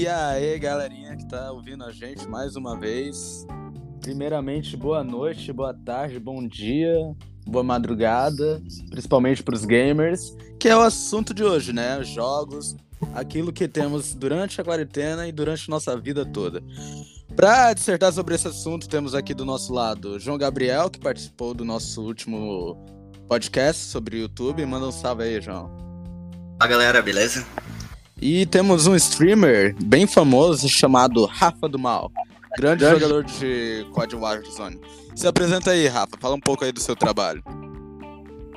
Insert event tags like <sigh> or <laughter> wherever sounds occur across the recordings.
E aí, galerinha que tá ouvindo a gente mais uma vez. Primeiramente, boa noite, boa tarde, bom dia, boa madrugada, principalmente para os gamers, que é o assunto de hoje, né? Jogos, aquilo que temos durante a quarentena e durante nossa vida toda. Para dissertar sobre esse assunto, temos aqui do nosso lado João Gabriel, que participou do nosso último podcast sobre o YouTube. Manda um salve aí, João. Fala galera, beleza? E temos um streamer bem famoso chamado Rafa do Mal, grande jogador de COD Warzone. Se apresenta aí, Rafa, fala um pouco aí do seu trabalho.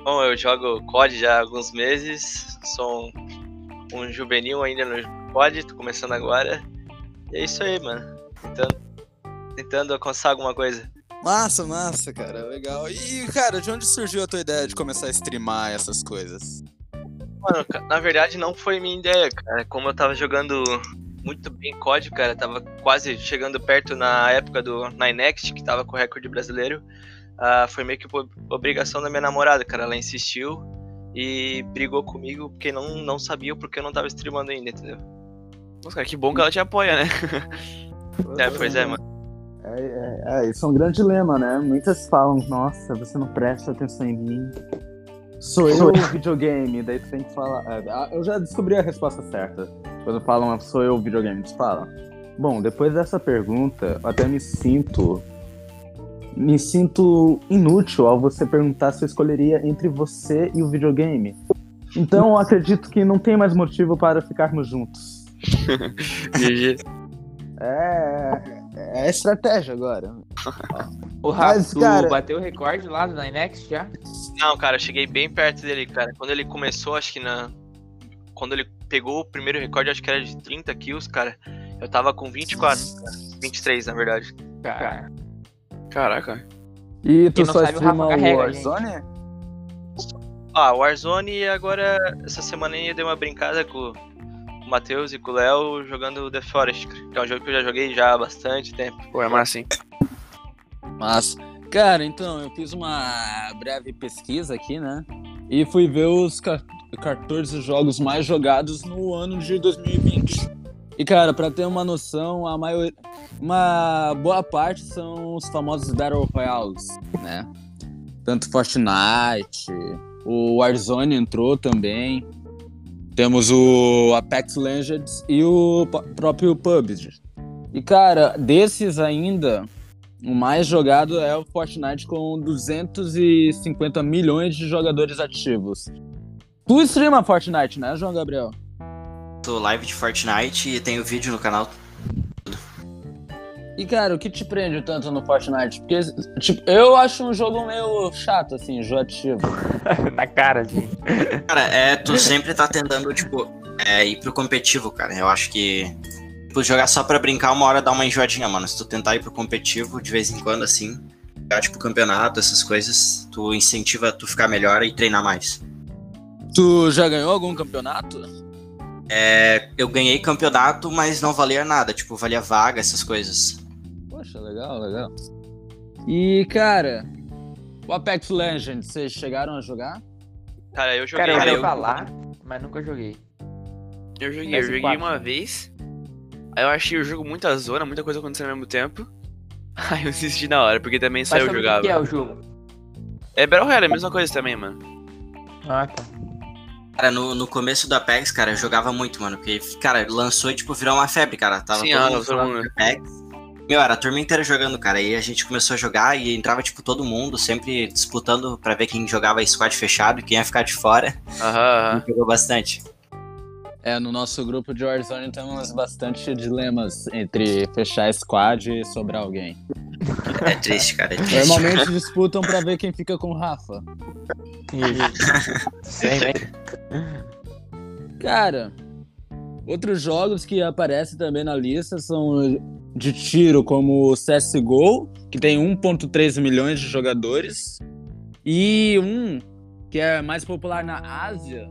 Bom, eu jogo COD já há alguns meses, sou um, um juvenil ainda no COD, tô começando agora. E é isso aí, mano. Tentando, tentando alcançar alguma coisa. Massa, massa, cara, legal. E, cara, de onde surgiu a tua ideia de começar a streamar essas coisas? Mano, na verdade não foi minha ideia, cara. Como eu tava jogando muito bem COD, cara, tava quase chegando perto na época do Ninext, que tava com o recorde brasileiro. Uh, foi meio que obrigação da minha namorada, cara. Ela insistiu e brigou comigo porque não, não sabia porque eu não tava streamando ainda, entendeu? Nossa, cara, que bom que ela te apoia, né? <laughs> é, pois é, mano. É, é, é, isso é um grande dilema, né? Muitas falam, nossa, você não presta atenção em mim. Sou eu o videogame, daí tu tem que falar. É, eu já descobri a resposta certa. Quando falam sou eu o videogame, tu fala. Bom, depois dessa pergunta, eu até me sinto. Me sinto inútil ao você perguntar se eu escolheria entre você e o videogame. Então acredito que não tem mais motivo para ficarmos juntos. <laughs> GG. é. É estratégia agora. O Rafa, cara... bateu o recorde lá do Dynex já? Não, cara, eu cheguei bem perto dele, cara. Quando ele começou, acho que na. Quando ele pegou o primeiro recorde, acho que era de 30 kills, cara. Eu tava com 24, cara. 23, na verdade. Cara. Caraca. E tu só streama o Warzone? Ah, Warzone e agora, essa semana eu dei uma brincada com o Matheus e com o Léo jogando The Forest, que é um jogo que eu já joguei já há bastante tempo. Pô, é massa, hein? Massa. Cara, então, eu fiz uma breve pesquisa aqui, né? E fui ver os 14 jogos mais jogados no ano de 2020. E, cara, para ter uma noção, a maioria. Uma boa parte são os famosos Battle Royales, né? Tanto Fortnite, o Warzone entrou também. Temos o Apex Legends e o próprio PUBG. E, cara, desses ainda, o mais jogado é o Fortnite com 250 milhões de jogadores ativos. Tu streama Fortnite, né, João Gabriel? Tô live de Fortnite e tenho vídeo no canal. E, cara, o que te prende tanto no Fortnite? Porque, tipo, eu acho um jogo meio chato, assim, enjoativo. <laughs> Na cara, assim. Cara, é, tu sempre tá tentando, tipo, é, ir pro competitivo, cara. Eu acho que tipo, jogar só pra brincar, uma hora dá uma enjoadinha, mano. Se tu tentar ir pro competitivo de vez em quando, assim, jogar, tipo, campeonato, essas coisas, tu incentiva tu ficar melhor e treinar mais. Tu já ganhou algum campeonato? É, eu ganhei campeonato, mas não valia nada, tipo, valia vaga, essas coisas. Poxa, legal, legal. E, cara, o Apex Legends, vocês chegaram a jogar? Cara, eu joguei. Cara, eu eu... falar, mas nunca joguei. Eu joguei, eu joguei uma vez. Aí eu achei o jogo muita zona, muita coisa acontecendo ao mesmo tempo. <laughs> Aí eu desisti na hora, porque também só Mas eu jogava. O que é o jogo? É Battle Royale, é a mesma coisa também, mano. Ah, tá. Cara, no, no começo do Apex, cara, eu jogava muito, mano. Porque, cara, lançou e, tipo, virou uma febre, cara. Tava Sim, todo ah, mundo Apex. Meu, era a turma inteira jogando, cara. E a gente começou a jogar e entrava, tipo, todo mundo, sempre disputando pra ver quem jogava squad fechado e quem ia ficar de fora. Aham, aham. Jogou bastante. É, no nosso grupo de Warzone temos bastante dilemas entre fechar squad e sobrar alguém. <laughs> É triste, cara. É triste. Normalmente disputam pra ver quem fica com o Rafa. Sempre. Cara, outros jogos que aparecem também na lista são de tiro, como o CSGO, que tem 1.3 milhões de jogadores, e um que é mais popular na Ásia,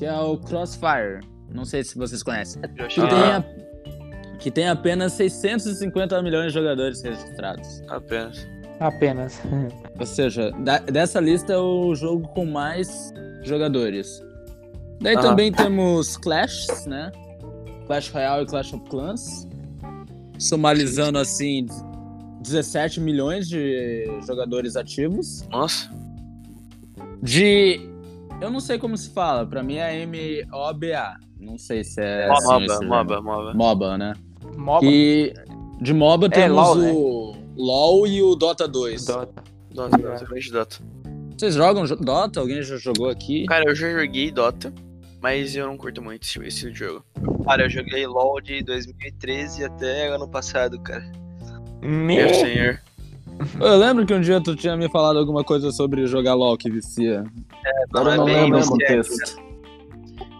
que é o Crossfire. Não sei se vocês conhecem. Que, tem, a, que tem apenas 650 milhões de jogadores registrados. Apenas. Apenas. <laughs> Ou seja, da, dessa lista é o jogo com mais jogadores. Daí também temos Clash, né? Clash Royale e Clash of Clans. Somalizando assim 17 milhões de jogadores ativos. Nossa. De. Eu não sei como se fala, pra mim é M-O-B-A. Não sei se é. MOBA, assim MOBA, nome. MOBA. MOBA, né? MOBA. E de MOBA temos LOL, né? o LOL e o Dota 2. Dota. Dota, Dota, eu vejo Dota. Vocês jogam jo- Dota? Alguém já jogou aqui? Cara, eu já joguei Dota, mas eu não curto muito esse, esse jogo. Cara, eu joguei LoL de 2013 até ano passado, cara. Meu Meu senhor. <laughs> Eu lembro que um dia tu tinha me falado alguma coisa sobre jogar LOL que vicia. Agora eu não é bem lembro o contexto.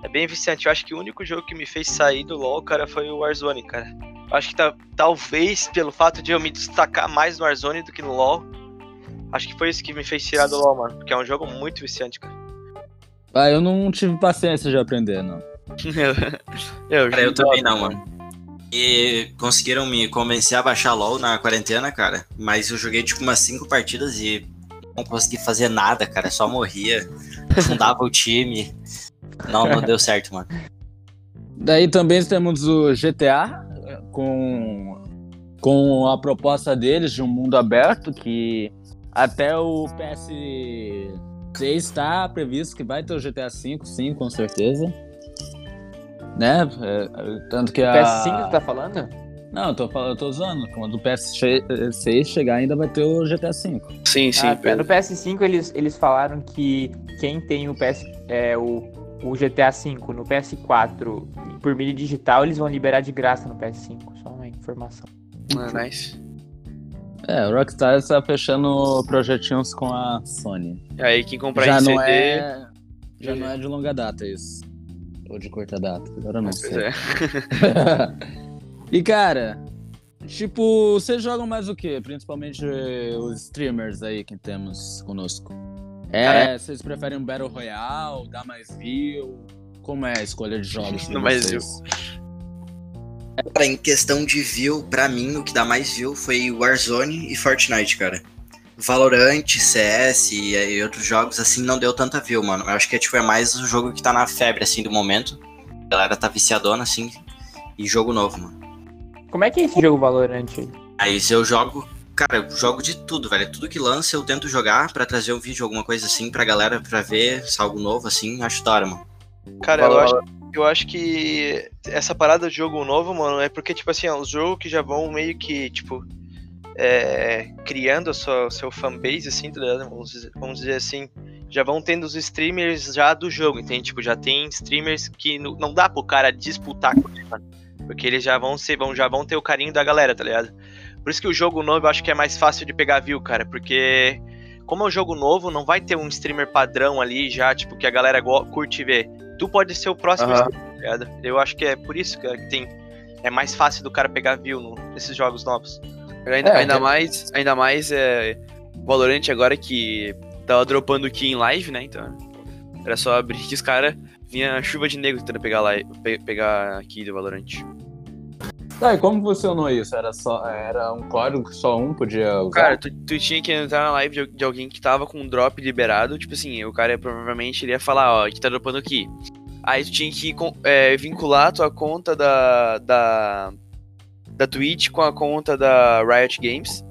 É bem viciante. Eu acho que o único jogo que me fez sair do LoL, cara, foi o Warzone, cara. Eu acho que tá- talvez pelo fato de eu me destacar mais no Warzone do que no LoL. Acho que foi isso que me fez tirar do LoL, mano. Porque é um jogo muito viciante, cara. Ah, eu não tive paciência de aprender, não. <laughs> eu, Cara, eu também não, mano. E conseguiram me convencer a baixar LOL na quarentena, cara. Mas eu joguei tipo umas cinco partidas e não consegui fazer nada, cara. Só morria. Fundava o time. Não, não deu certo, mano. Daí também temos o GTA com, com a proposta deles de um mundo aberto que até o PS6 está previsto que vai ter o GTA V, sim, com certeza. Né? É, tanto que a. PS5 você tá falando? Não, eu tô, falando, eu tô usando. Quando o PS6 chegar, ainda vai ter o GTA V. Sim, sim. Ah, no PS5 eles, eles falaram que quem tem o PS é, o, o GTA V no PS4 por mídia digital, eles vão liberar de graça no PS5. Só uma informação. Ah, nice. É, o Rockstar está fechando projetinhos com a Sony. Aí quem comprar já em não CD. é. Já não é de longa data isso. Ou de curta data, agora eu não Pois sei. é. <laughs> e cara, tipo, vocês jogam mais o quê? Principalmente eh, os streamers aí que temos conosco. É, Cara, vocês preferem um Battle Royale, dar mais view? Como é a escolha de jogos? <laughs> Dá mais vocês? Cara, em questão de view, pra mim, o que dá mais view foi Warzone e Fortnite, cara. Valorant, CS e, e outros jogos, assim, não deu tanta view, mano. Eu acho que é, tipo, é mais o jogo que tá na febre, assim, do momento. A galera tá viciadona, assim. E jogo novo, mano. Como é que é esse jogo Valorant aí? Aí se eu jogo, cara, eu jogo de tudo, velho. Tudo que lança eu tento jogar pra trazer um vídeo, alguma coisa assim, pra galera, pra ver se é algo novo, assim. Acho da hora, mano. Cara, eu acho, eu acho que essa parada de jogo novo, mano, é porque, tipo assim, ó, os jogos que já vão meio que, tipo, é, criando sua, o seu fanbase, assim, tá? Vamos dizer, vamos dizer assim, já vão tendo os streamers já do jogo, entende? Tipo, já tem streamers que não, não dá pro cara disputar com ele, mano. Porque eles já vão ser, vão, já vão ter o carinho da galera, tá ligado? Por isso que o jogo novo eu acho que é mais fácil de pegar view, cara, porque como é um jogo novo, não vai ter um streamer padrão ali já, tipo, que a galera curte ver. Tu pode ser o próximo Aham. streamer, tá ligado? Eu acho que é por isso, que tem. É mais fácil do cara pegar view no- nesses jogos novos. Ainda, É, ainda tem- mais, ainda mais é, Valorant agora que tava dropando aqui em live, né? Então era só abrir que os caras vinha chuva de negro tentando pegar, lá, pe- pegar aqui do Valorant. Tá, e como funcionou isso? Era, só, era um código que só um podia usar? Cara, tu, tu tinha que entrar na live de, de alguém que tava com um drop liberado, tipo assim, o cara provavelmente ele ia falar, ó, que tá dropando aqui. Aí tu tinha que é, vincular a tua conta da, da, da Twitch com a conta da Riot Games.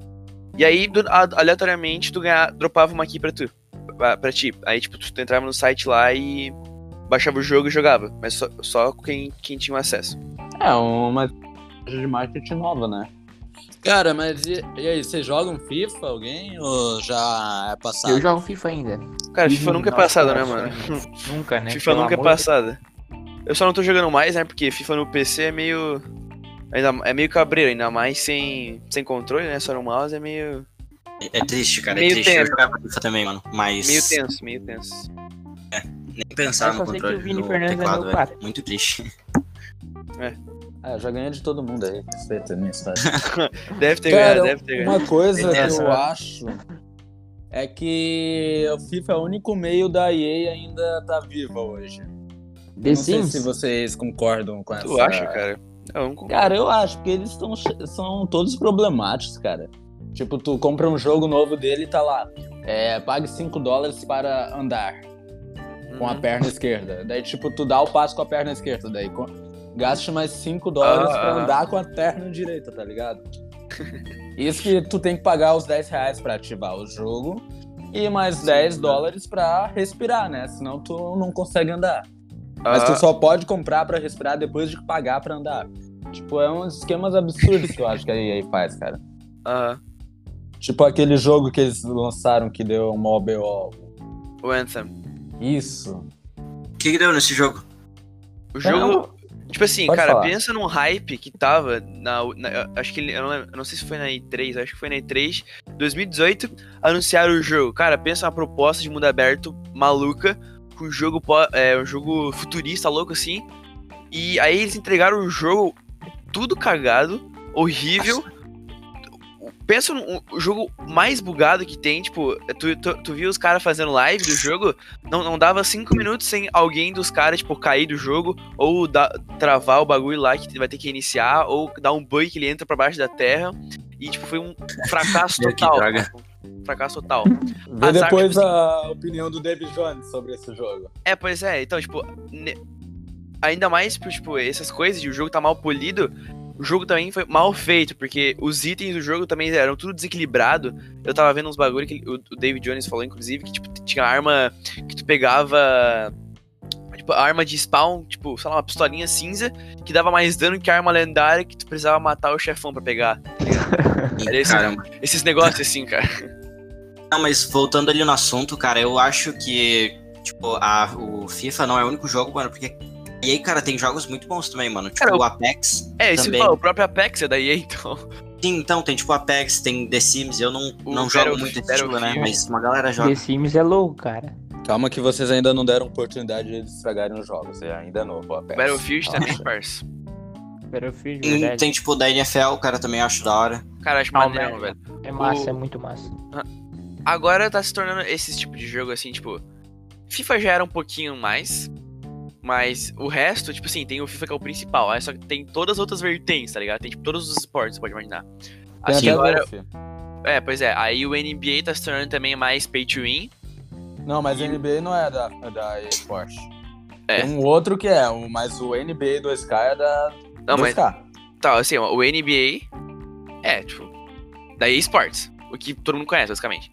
E aí, do- a- aleatoriamente, tu ganha, dropava uma aqui pra tu. Pra, pra ti. Aí, tipo, tu entrava no site lá e baixava o jogo e jogava. Mas só, só quem, quem tinha o acesso. É, uma estratégia de marketing nova, né? Cara, mas e, e aí, vocês jogam FIFA, alguém? Ou já é passado? Eu jogo FIFA ainda. Cara, FIFA nunca é passada, né, mano? <laughs> Nunca, né? FIFA Pelo nunca é passada. Eu só não tô jogando mais, né? Porque FIFA no PC é meio. Ainda, é meio cabreiro, ainda mais sem, sem controle, né? Só no mouse é meio. É, é triste, cara. Meio é triste. Eu tenso. jogava FIFA também, mano. Mas meio tenso, meio tenso. nem pensar Eu no sei que controle o Vini do Fernandes é teclado, meu velho. Muito triste. É, eu já ganhei de todo mundo aí. Respeita a minha história. <laughs> Deve ter Cara, ganhado, deve ter ganhado. uma coisa que eu acho é que o FIFA é o único meio da EA ainda tá viva hoje. The não sei Sims? se vocês concordam com essa... Tu acha, cara? Eu. Cara, eu acho, porque eles tão, são todos problemáticos, cara. Tipo, tu compra um jogo novo dele e tá lá. É, pague 5 dólares para andar com a Uhum. perna esquerda. Daí, tipo, tu dá o passo com a perna esquerda. Daí, co- gaste mais 5 dólares Ah, pra ah. andar com a perna direita, tá ligado? <laughs> Isso que tu tem que pagar os 10 reais pra ativar o jogo e mais 10 dólares pra respirar, né? Senão tu não consegue andar. Mas tu Ah, só pode comprar pra respirar depois de pagar pra andar. Tipo, é uns esquemas absurdos que eu acho que a EA faz, cara. aham. Tipo aquele jogo que eles lançaram que deu uma OBO. O Anthem. Isso. O que, que deu nesse jogo? O jogo. É, Tipo assim, Pode cara, falar. pensa num hype que tava na. na- eu acho que. Eu não, lembro- eu não sei se foi na E3, acho que foi na E3. 2018, anunciaram o jogo. Cara, pensa uma proposta de mundo aberto maluca. Com um jogo, é, um jogo futurista louco assim. E aí eles entregaram o jogo tudo cagado, horrível. Pensa no o jogo mais bugado que tem, tipo, tu, tu, tu viu os caras fazendo live do jogo, não, não dava cinco minutos sem alguém dos caras, tipo, cair do jogo, ou dar- travar o bagulho lá que vai ter que iniciar, ou dar um bug que ele entra pra baixo da terra. E, tipo, foi um fracasso <laughs> total. Fracasso total. Vê Azar, depois tipo a opinião do David Jones sobre esse jogo. É, pois é, então, tipo, ne- ainda mais por, tipo, essas coisas de o jogo tá mal polido, o jogo também foi mal feito, porque os itens do jogo também eram tudo desequilibrado. Eu tava vendo uns bagulho que o, o David Jones falou, inclusive, que, tipo, tinha arma que tu pegava. Tipo, arma de spawn, tipo, sei lá, uma pistolinha cinza, que dava mais dano que a arma lendária que tu precisava matar o chefão pra pegar. <laughs> Esse- Caramba. Esses negócios assim, cara. Não, mas voltando ali no assunto, cara, eu acho que, tipo, a, o FIFA não é o único jogo, mano, porque. E aí, cara, tem jogos muito bons também, mano. Tipo, Cara, o Apex. É, também. fala, o próprio Apex é da EA, então. Sim, então, tem tipo Apex, tem The Sims. Eu não, O não jogo muito esse estilo, né? Mas uma galera joga. The Sims é louco, cara. Calma que vocês ainda não deram oportunidade de eles estragarem os jogos. É ainda novo. Apex. Battlefield também, Nossa. parça. Battlefield, Tem, verdade. tem, tipo, da NFL, cara, também acho da hora. Cara, acho maneiro, mas- velho. É massa, o- é muito massa. Agora tá se tornando esse tipo de jogo assim, tipo. FIFA já era um pouquinho mais. Mas o resto, tipo assim, tem o FIFA que é o principal. Aí só que tem todas as outras vertentes, tá ligado? Tem tipo todos os esportes, você pode imaginar. Assim, agora. É, pois é. Aí o NBA tá se tornando também mais pay to win. Não, mas NBA não é da, é da EA Sports. É. Tem um outro que é, o- mas o NBA 2K é da Não, mas 2K. tá, assim, ó, o NBA é, tipo, da EA Sports. O que todo mundo conhece, basicamente.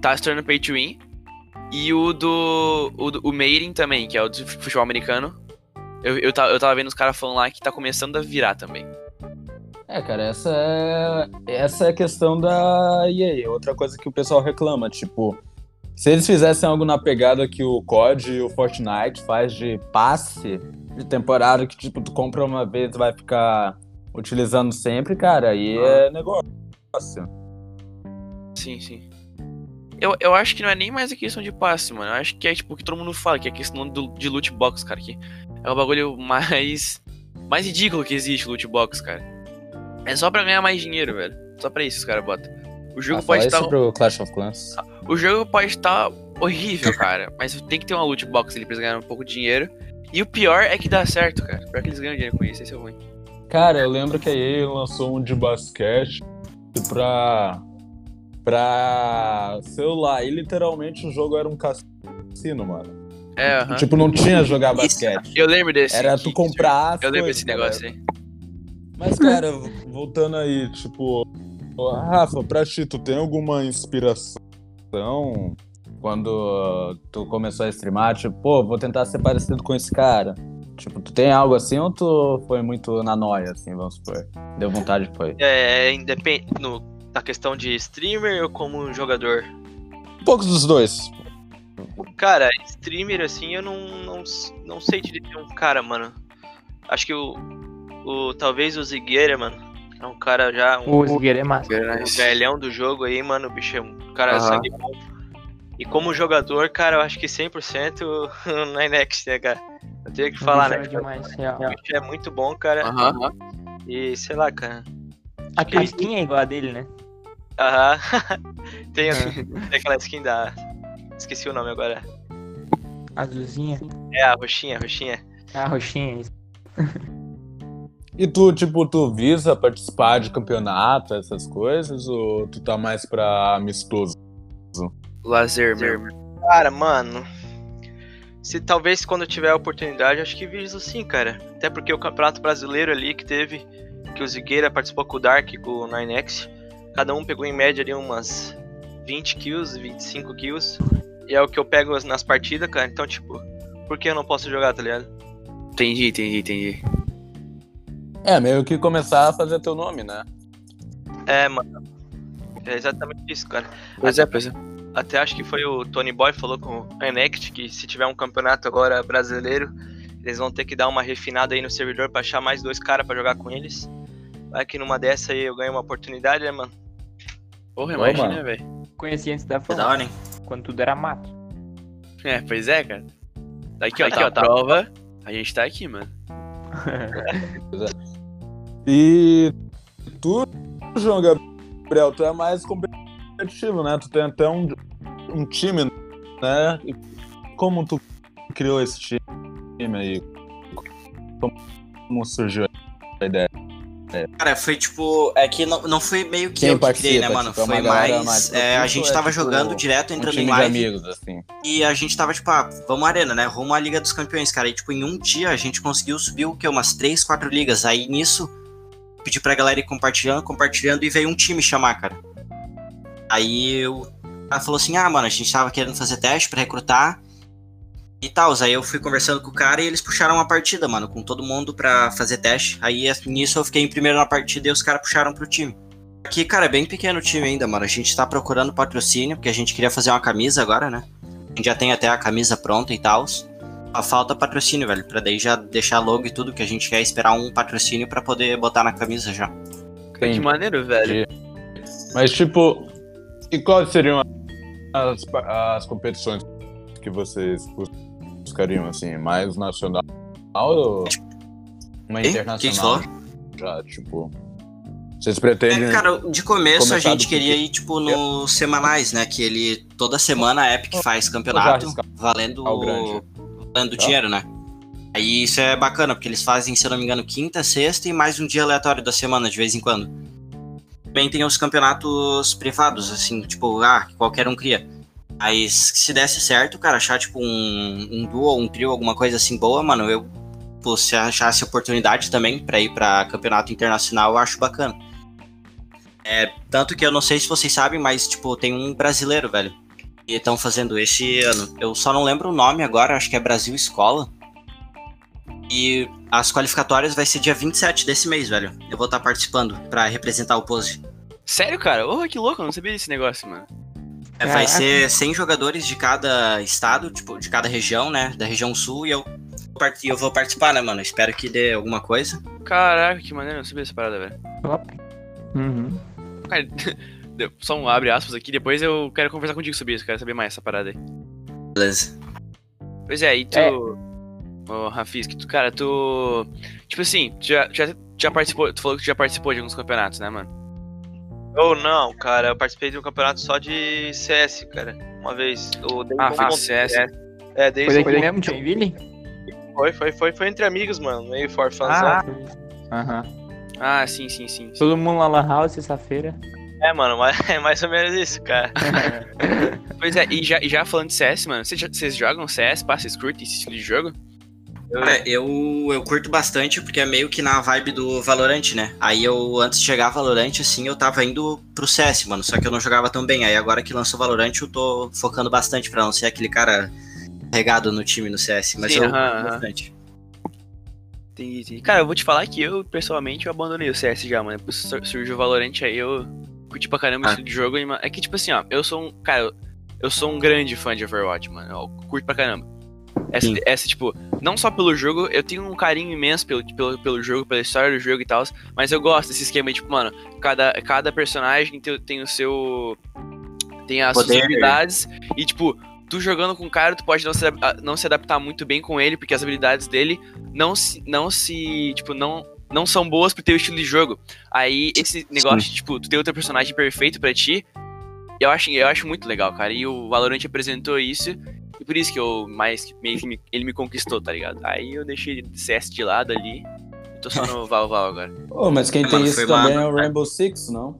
Tá se tornando pay to win. E o do. O, do, o Madden também, que é o do futebol americano. Eu, eu, tava, eu tava vendo os caras falando lá que tá começando a virar também. É, cara, essa é, essa é a questão da EA. Outra coisa que o pessoal reclama, tipo, se eles fizessem algo na pegada que o COD e o Fortnite faz de passe de temporada, que tipo, tu compra uma vez vai ficar utilizando sempre, cara, aí é negócio. Sim, sim. Eu, eu acho que não é nem mais a questão de passe, mano. Eu acho que é tipo o que todo mundo fala, que é a questão do, de loot box, cara. Que é o bagulho mais. mais ridículo que existe, loot box, cara. É só pra ganhar mais dinheiro, velho. Só pra isso os caras botam. O jogo Ah, pode estar. pro Clash of Clans. O jogo pode estar horrível, cara. Mas tem que ter uma loot box ali pra eles ganharem um pouco de dinheiro. E o pior é que dá certo, cara. Pior que eles ganham dinheiro com isso, esse é o ruim. Cara, eu lembro que a EA lançou um de basquete pra, pra celular. E literalmente o jogo era um cassino, mano. É, aham. Tipo, não tinha jogar basquete. Eu lembro desse. Era tu comprar as Eu lembro desse negócio aí. Mas, cara, voltando aí, tipo... Rafa, pra ti, tu tem alguma inspiração quando tu começou a streamar? Tipo, pô, vou tentar ser parecido com esse cara. Tipo, tu tem algo assim ou tu foi muito na noia, assim, vamos supor? Deu vontade, foi? É, independe no, na questão de streamer ou como jogador? Um pouco dos dois. Cara, streamer assim, eu não, não, não sei te dizer um cara, mano. Acho que o, o talvez o Zigueira, mano, é um cara já um, O Zigueira é massa. um velhão do jogo aí, mano, o bicho é um cara Aham. sangue bom. E como jogador, cara, eu acho que 100% <laughs> na Next, né, cara? Eu tenho que falar, né? Demais, real. O bicho é muito bom, cara. Aham. E sei lá, cara. Aquela skin é igual a dele, né? Aham. <laughs> tem, tem aquela skin da. Esqueci o nome agora. Azulzinha. É a roxinha, a roxinha. Ah, roxinha. isso. E tu, tipo, tu visa participar de campeonato, essas coisas, ou tu tá mais pra amistoso? Lazer mesmo. Cara, mano. Se talvez quando eu tiver a oportunidade, acho que viso sim, cara. Até porque o Campeonato Brasileiro ali que teve, que o Zigueira participou com o Dark e com o Ninex, cada um pegou em média ali umas 20 kills, 25 kills. E é o que eu pego nas partidas, cara. Então, tipo, por que eu não posso jogar, tá ligado? Entendi, entendi, entendi. É, meio que começar a fazer teu nome, né? É, mano. É exatamente isso, cara. Pois é, pois é. Até acho que foi o Tony Boy falou com o Enect que se tiver um campeonato agora brasileiro, eles vão ter que dar uma refinada aí no servidor pra achar mais dois caras pra jogar com eles. Vai que numa dessa aí eu ganho uma oportunidade, né, mano? Porra, Ô, imagina, mano. velho. Conheci antes da fama, hora, hein? quando tudo era mato. É, pois é, cara. Daqui, ó, Aqui, tá ó, a tá. prova. A gente tá aqui, mano. <laughs> E tu, João Gabriel, tu é mais competitivo, né? Tu tem até um, um time, né? E Como tu criou esse time aí? Como surgiu a ideia? Cara, foi tipo. É que não, não foi meio que Quem eu que criei, né, mano? Tipo, é foi mais. mais é, a gente é, tava tipo, jogando direto, Um entrando time em de live. amigos, assim. E a gente tava, tipo, ah, vamos arena, né? Rumo à Liga dos Campeões, cara. E, tipo, em um dia a gente conseguiu subir o quê? Umas três, quatro ligas. Aí nisso, pedi pra galera ir compartilhando, compartilhando e veio um time chamar, cara. Aí eu. Ela falou assim: ah, mano, a gente tava querendo fazer teste pra recrutar e tal. Aí eu fui conversando com o cara e eles puxaram uma partida, mano, com todo mundo pra fazer teste. Aí nisso eu fiquei em primeiro na partida e os caras puxaram pro time. Aqui, cara, é bem pequeno o time ainda, mano. A gente tá procurando patrocínio, porque a gente queria fazer uma camisa agora, né? A gente já tem até a camisa pronta e tal. Só falta patrocínio, velho. Pra daí já deixar logo e tudo, que a gente quer esperar um patrocínio pra poder botar na camisa já. Que maneiro, velho. Mas, tipo, e quais seriam as, as competições que vocês buscariam, assim? Mais nacional ou uma Hein? internacional? Já, tipo. Vocês pretendem. É, cara, de começo a gente queria ir, tipo, nos semanais, né? Que ele. Toda semana a Epic faz campeonato valendo, valendo Tá. dinheiro, né? Aí isso é bacana, porque eles fazem, se eu não me engano, quinta, sexta e mais um dia aleatório da semana, de vez em quando. Também tem os campeonatos privados, assim, tipo, ah, que qualquer um cria. Mas se desse certo, cara, achar, tipo, um, um duo um trio, alguma coisa assim boa, mano, eu, pô, se achasse oportunidade também pra ir pra campeonato internacional, eu acho bacana. É, tanto que eu não sei se vocês sabem, mas, tipo, tem um brasileiro, velho. E estão fazendo esse ano. Eu só não lembro o nome agora, acho que é Brasil Escola. E as qualificatórias vai ser dia 27 desse mês, velho. Eu vou estar participando pra representar o Pose. Sério, cara? Oh, que louco, eu não sabia desse negócio, mano. É, vai Caraca. ser 100 jogadores de cada estado, tipo, de cada região, né? Da região sul, e eu, eu vou participar, né, mano? Espero que dê alguma coisa. Caraca, que maneiro, eu não sabia dessa parada, velho. Uhum. Cara, <laughs> só um abre aspas aqui, depois eu quero conversar contigo sobre isso, quero saber mais essa parada aí. Beleza. Pois é, e tu. É. Ô, Rafis, que tu, cara, tu. Tipo assim, tu já, já, já participou. Tu falou que tu já participou de alguns campeonatos, né, mano? Ou não, cara, eu participei de um campeonato só de CS, cara. Uma vez. O David Ah, foi CS. É, é Foi desde daqui mesmo, Joinville? foi, foi, foi, foi entre amigos, mano. Meio for fun, Ah, aham. Ah, sim, sim, sim. sim. Todo mundo lá na house, sexta-feira. É, mano, mas <laughs> é mais ou menos isso, cara. <laughs> Pois é, e já, e já falando de CS, mano, vocês, jogam CS, vocês curtem esse estilo de jogo? Eu, eu curto bastante porque é meio que na vibe do Valorant, né? Aí eu, antes de chegar Valorant, assim, eu tava indo pro CS, mano. Só que eu não jogava tão bem. Aí agora que lançou Valorant, eu tô focando bastante pra não ser aquele cara regado no time no CS. Mas Sim, eu curto aham. bastante. Entendi, entendi. Cara, eu vou te falar que eu, pessoalmente, eu abandonei o CS já, mano. Depois sur- surgiu o Valorant aí, eu curti pra caramba Ah. de jogo. e, É que, tipo assim, ó, eu sou um. Cara, eu- eu sou um grande fã de Overwatch, mano. Eu curto pra caramba. Essa, Sim. essa, tipo, não só pelo jogo, eu tenho um carinho imenso pelo, pelo, pelo jogo, pela história do jogo e tal, mas eu gosto desse esquema, tipo, mano, cada, cada personagem tem, tem o seu. tem as suas Poder. habilidades, e, tipo, tu jogando com o cara, tu pode não se, não se adaptar muito bem com ele, porque as habilidades dele não se. não se. tipo, não. Não são boas pro teu estilo de jogo. Aí, esse negócio de, tipo, tu ter outro personagem perfeito pra ti, eu acho, eu acho muito legal, cara. E o Valorant apresentou isso, por isso que eu mais meio que me- ele me conquistou, tá ligado? Aí eu deixei CS de lado ali. E tô só no <laughs> Val Val agora. Ô, mas quem É, tem mano, isso também é o Rainbow Six, não?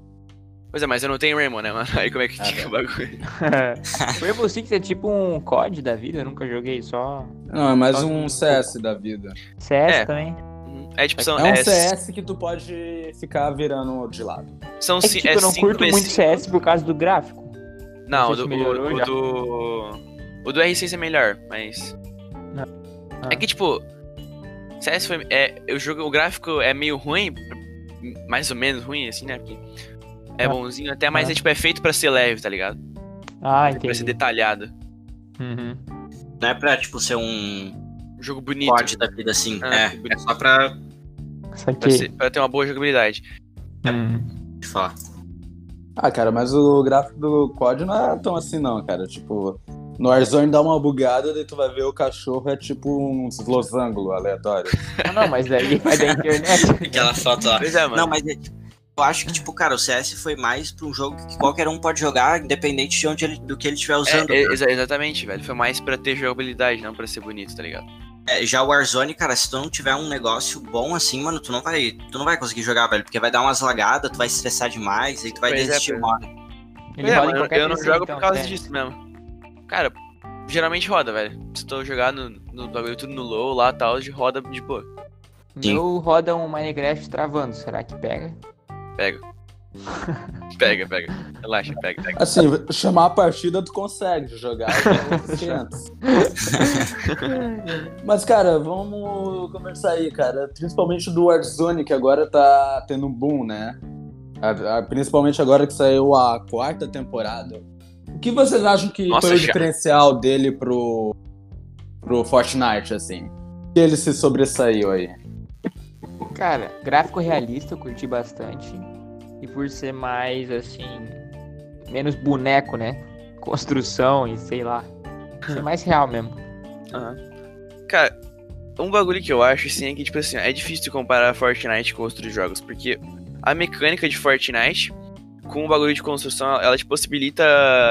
Pois é, mas eu não tenho Rainbow, né, mano? <laughs> Aí como é que Ah, fica tá. o bagulho? <laughs> o Rainbow Six é tipo um COD da vida, eu nunca joguei, só Não, é mais Só um CS da vida. CS É. também. É tipo, são, É um é, CS que tu pode ficar virando de lado. são É que, tipo, eu não cinco curto muito. CS por causa do gráfico. Não, Não o do, o, o do. O do R6 é melhor, mas. Ah. É que, tipo. CS foi. É, o, jogo, o gráfico é meio ruim, mais ou menos ruim, assim, né? Porque é Ah. bonzinho, até, mas Ah. é, tipo, é feito pra ser leve, tá ligado? Ah, Pra ser entendi. detalhado. Uhum. Não é pra, tipo, ser um Um jogo bonito. COD da vida assim. Ah, é, é só pra Pra, ser- pra ter uma boa jogabilidade. Hum. te falar. Ah, cara, mas o gráfico do COD não é tão assim, não, cara. Tipo, no Warzone dá uma bugada, daí tu vai ver o cachorro é tipo uns losango aleatórios. Ah, não, mas daí vai da internet. <laughs> Aquela foto lá. Pois é, mano. Não, mas é, eu acho que, tipo, cara, o CS foi mais pra um jogo que qualquer um pode jogar, independente de onde ele, do que ele estiver É, usando. é, exa- exatamente, velho. Foi mais pra ter jogabilidade, não pra ser bonito, tá ligado? É, já o Warzone, cara, se tu não tiver um negócio bom assim, mano, tu não vai, tu não vai conseguir jogar, velho, porque vai dar umas lagadas, tu vai estressar demais, aí tu vai Pois é, desistir uma hora. Ele é, em mano, eu não jogo então, por causa disso mesmo. Cara, geralmente roda, velho. Se tu jogar no, no bagulho tudo no low lá e tal, de roda de boa. Sim. meu roda um Minecraft travando, será que pega? Pega. <laughs> pega, pega. Relaxa, pega, pega. Assim, chamar a partida tu consegue jogar outros <laughs> 500. Mas, cara, vamos conversar aí, cara. Principalmente do Warzone, que agora tá tendo um boom, né? Principalmente agora que saiu a quarta temporada. O que vocês acham que Nossa, foi o já. diferencial dele pro, pro Fortnite, assim? Que ele se sobressaiu aí? Cara, gráfico realista eu curti bastante. E por ser mais assim. Menos boneco, né? Construção e sei lá. Ser mais real mesmo. <laughs> Aham. Cara, um bagulho que eu acho, assim, é que, tipo assim, é difícil de comparar Fortnite com outros jogos, porque a mecânica de Fortnite com o bagulho de construção, ela te possibilita,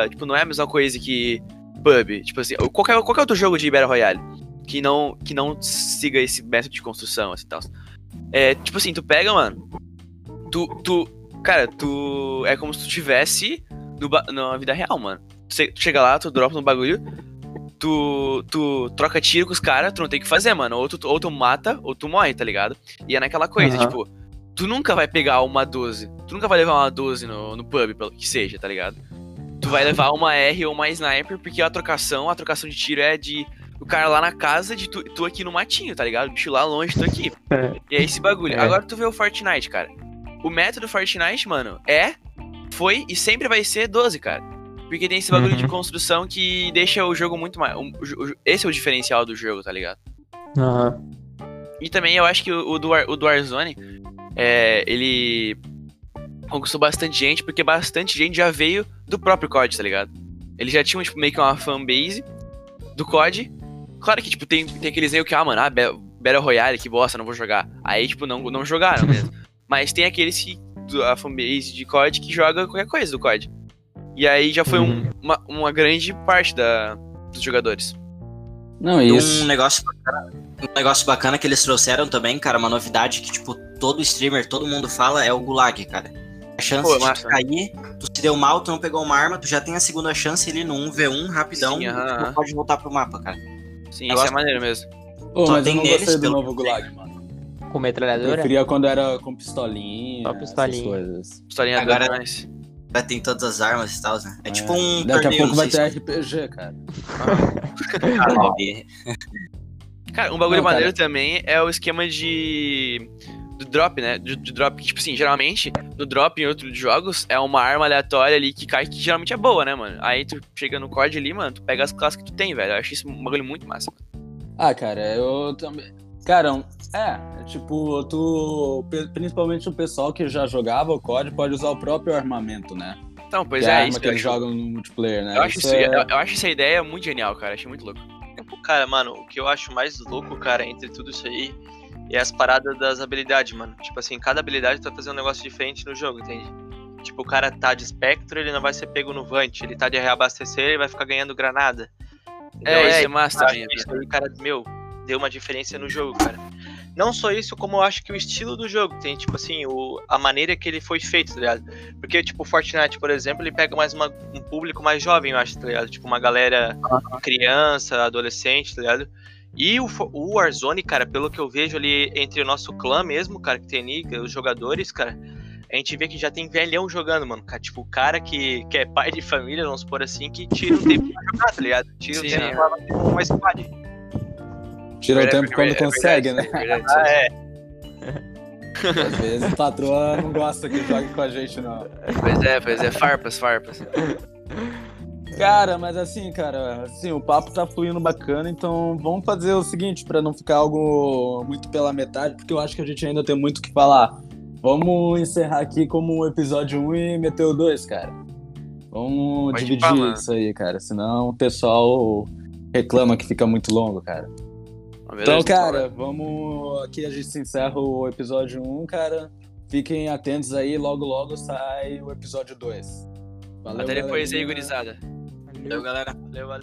tipo, não é a mesma coisa que PUB, tipo assim, qualquer, qualquer outro jogo de Battle Royale que não, que não siga esse método de construção, assim, tal. É, tipo assim, tu pega, mano, tu, tu, cara, tu, é como se tu tivesse no, na vida real, mano. Tu che- tu chega lá, tu dropa no bagulho, tu, tu troca tiro com os caras, tu não tem o que fazer, mano. Ou tu, ou tu mata, ou tu morre, tá ligado? E é naquela coisa, Aham. tipo, tu nunca vai pegar uma 12. Tu nunca vai levar uma 12 no, no pub, pelo que seja, tá ligado? Tu vai levar uma R ou uma sniper, porque a trocação, a trocação de tiro é de o cara lá na casa de tu, tu aqui no matinho, tá ligado? O bicho lá longe, tu aqui. E é esse bagulho. É. Agora tu vê o Fortnite, cara. O método Fortnite, mano, é, foi e sempre vai ser 12, cara. Porque tem esse bagulho Uhum. de construção que deixa o jogo muito mais. um- esse é o diferencial do jogo, tá ligado? Aham. E também eu acho que o, o, do, War- o do Warzone, é, ele conquistou bastante gente, porque bastante gente já veio do próprio COD, tá ligado? Eles já tinham, tipo, meio que uma fanbase do COD. Claro que, tipo, tem, tem aqueles meio que, ah, mano, ah, Ba- Battle Royale, que bosta, não vou jogar. Aí, tipo, não, não jogaram <laughs> mesmo. Mas tem aqueles que, do- a fanbase de COD que joga qualquer coisa do COD. E aí já foi um- Uhum. uma, uma grande parte da, dos jogadores. Não, E isso. um negócio bacana, um negócio bacana que eles trouxeram também, cara, uma novidade que, tipo, todo streamer, todo mundo fala, é o Gulag, cara. A chance Pô, de cair, tu se deu mal, tu não pegou uma arma, tu já tem a segunda chance ali no 1v1, rapidão, Sim, e tu pode voltar pro mapa, cara. Sim, isso é maneiro mesmo. Ô, só mas eu tem não gostei do pelo novo eu. Gulag, mano. Com Eu metralhadora? preferia quando era com pistolinha, Só pistolinha. essas coisas. Pistolinha Agora- Agora... mais. Vai ter todas as armas e tal, né? É, tipo um Daqui a torneio, pouco não vai ter RPG, cara. Ah. <laughs> Cara, um bagulho Não, cara. maneiro também é o esquema de. Do drop, né? Do, do drop, que, tipo assim, geralmente, no drop em outros jogos, é uma arma aleatória ali que cai, que geralmente é boa, né, mano? Aí tu chega no COD ali, mano, tu pega as classes que tu tem, velho. Eu acho isso um bagulho muito massa. Ah, cara, eu também. Cara, é, tipo, tu. Principalmente o pessoal que já jogava o COD pode usar o próprio armamento, né? Então, pois Que a é, arma isso que eu eles acho. jogam no multiplayer, né? Eu acho, Isso isso, é- eu, eu acho essa ideia muito genial, cara. Achei muito louco. Cara, mano, o que eu acho mais louco, cara, entre tudo isso aí é as paradas das habilidades, mano. Tipo assim, cada habilidade tá fazendo um negócio diferente no jogo, entende? Tipo, o cara tá de espectro, ele não vai ser pego no Vant. Ele tá de reabastecer, ele vai ficar ganhando granada. Entendeu? É, você é massa também. Isso aí, cara, meu, deu uma diferença no jogo, cara. Não só isso, como eu acho que o estilo do jogo tem, tipo assim, o, a maneira que ele foi feito, tá ligado? Porque, tipo, o Fortnite, por exemplo, ele pega mais uma, um público mais jovem, eu acho, tá ligado? Tipo, uma galera criança, adolescente, tá ligado? E o, o Warzone, cara, pelo que eu vejo ali entre o nosso clã mesmo, cara, que tem ali, os jogadores, cara, a gente vê que já tem velhão jogando, mano. Cara, tipo, o cara que, que é pai de família, vamos supor assim, que tira o tempo pra jogar, tá ligado? Tira Sim, o tempo sim. pra bater uma squad. Tira o tempo quando é consegue, verdade, né? é verdade, Ah, é. Às vezes o patroa não gosta que jogue com a gente, não. Pois é, pois é, farpas, farpas. Cara, mas assim, cara, assim, o papo tá fluindo bacana, então vamos fazer o seguinte, pra não ficar algo muito pela metade, porque eu acho que a gente ainda tem muito o que falar. Vamos encerrar aqui como o episódio 1 e meter o 2, cara. Vamos Pode dividir mano. isso aí, cara, senão o pessoal reclama que fica muito longo, cara. Então, cara, vamos. Aqui a gente encerra o episódio 1, cara. Fiquem atentos aí, logo logo sai o episódio 2. Valeu, Até depois aí, gurizada. Luego,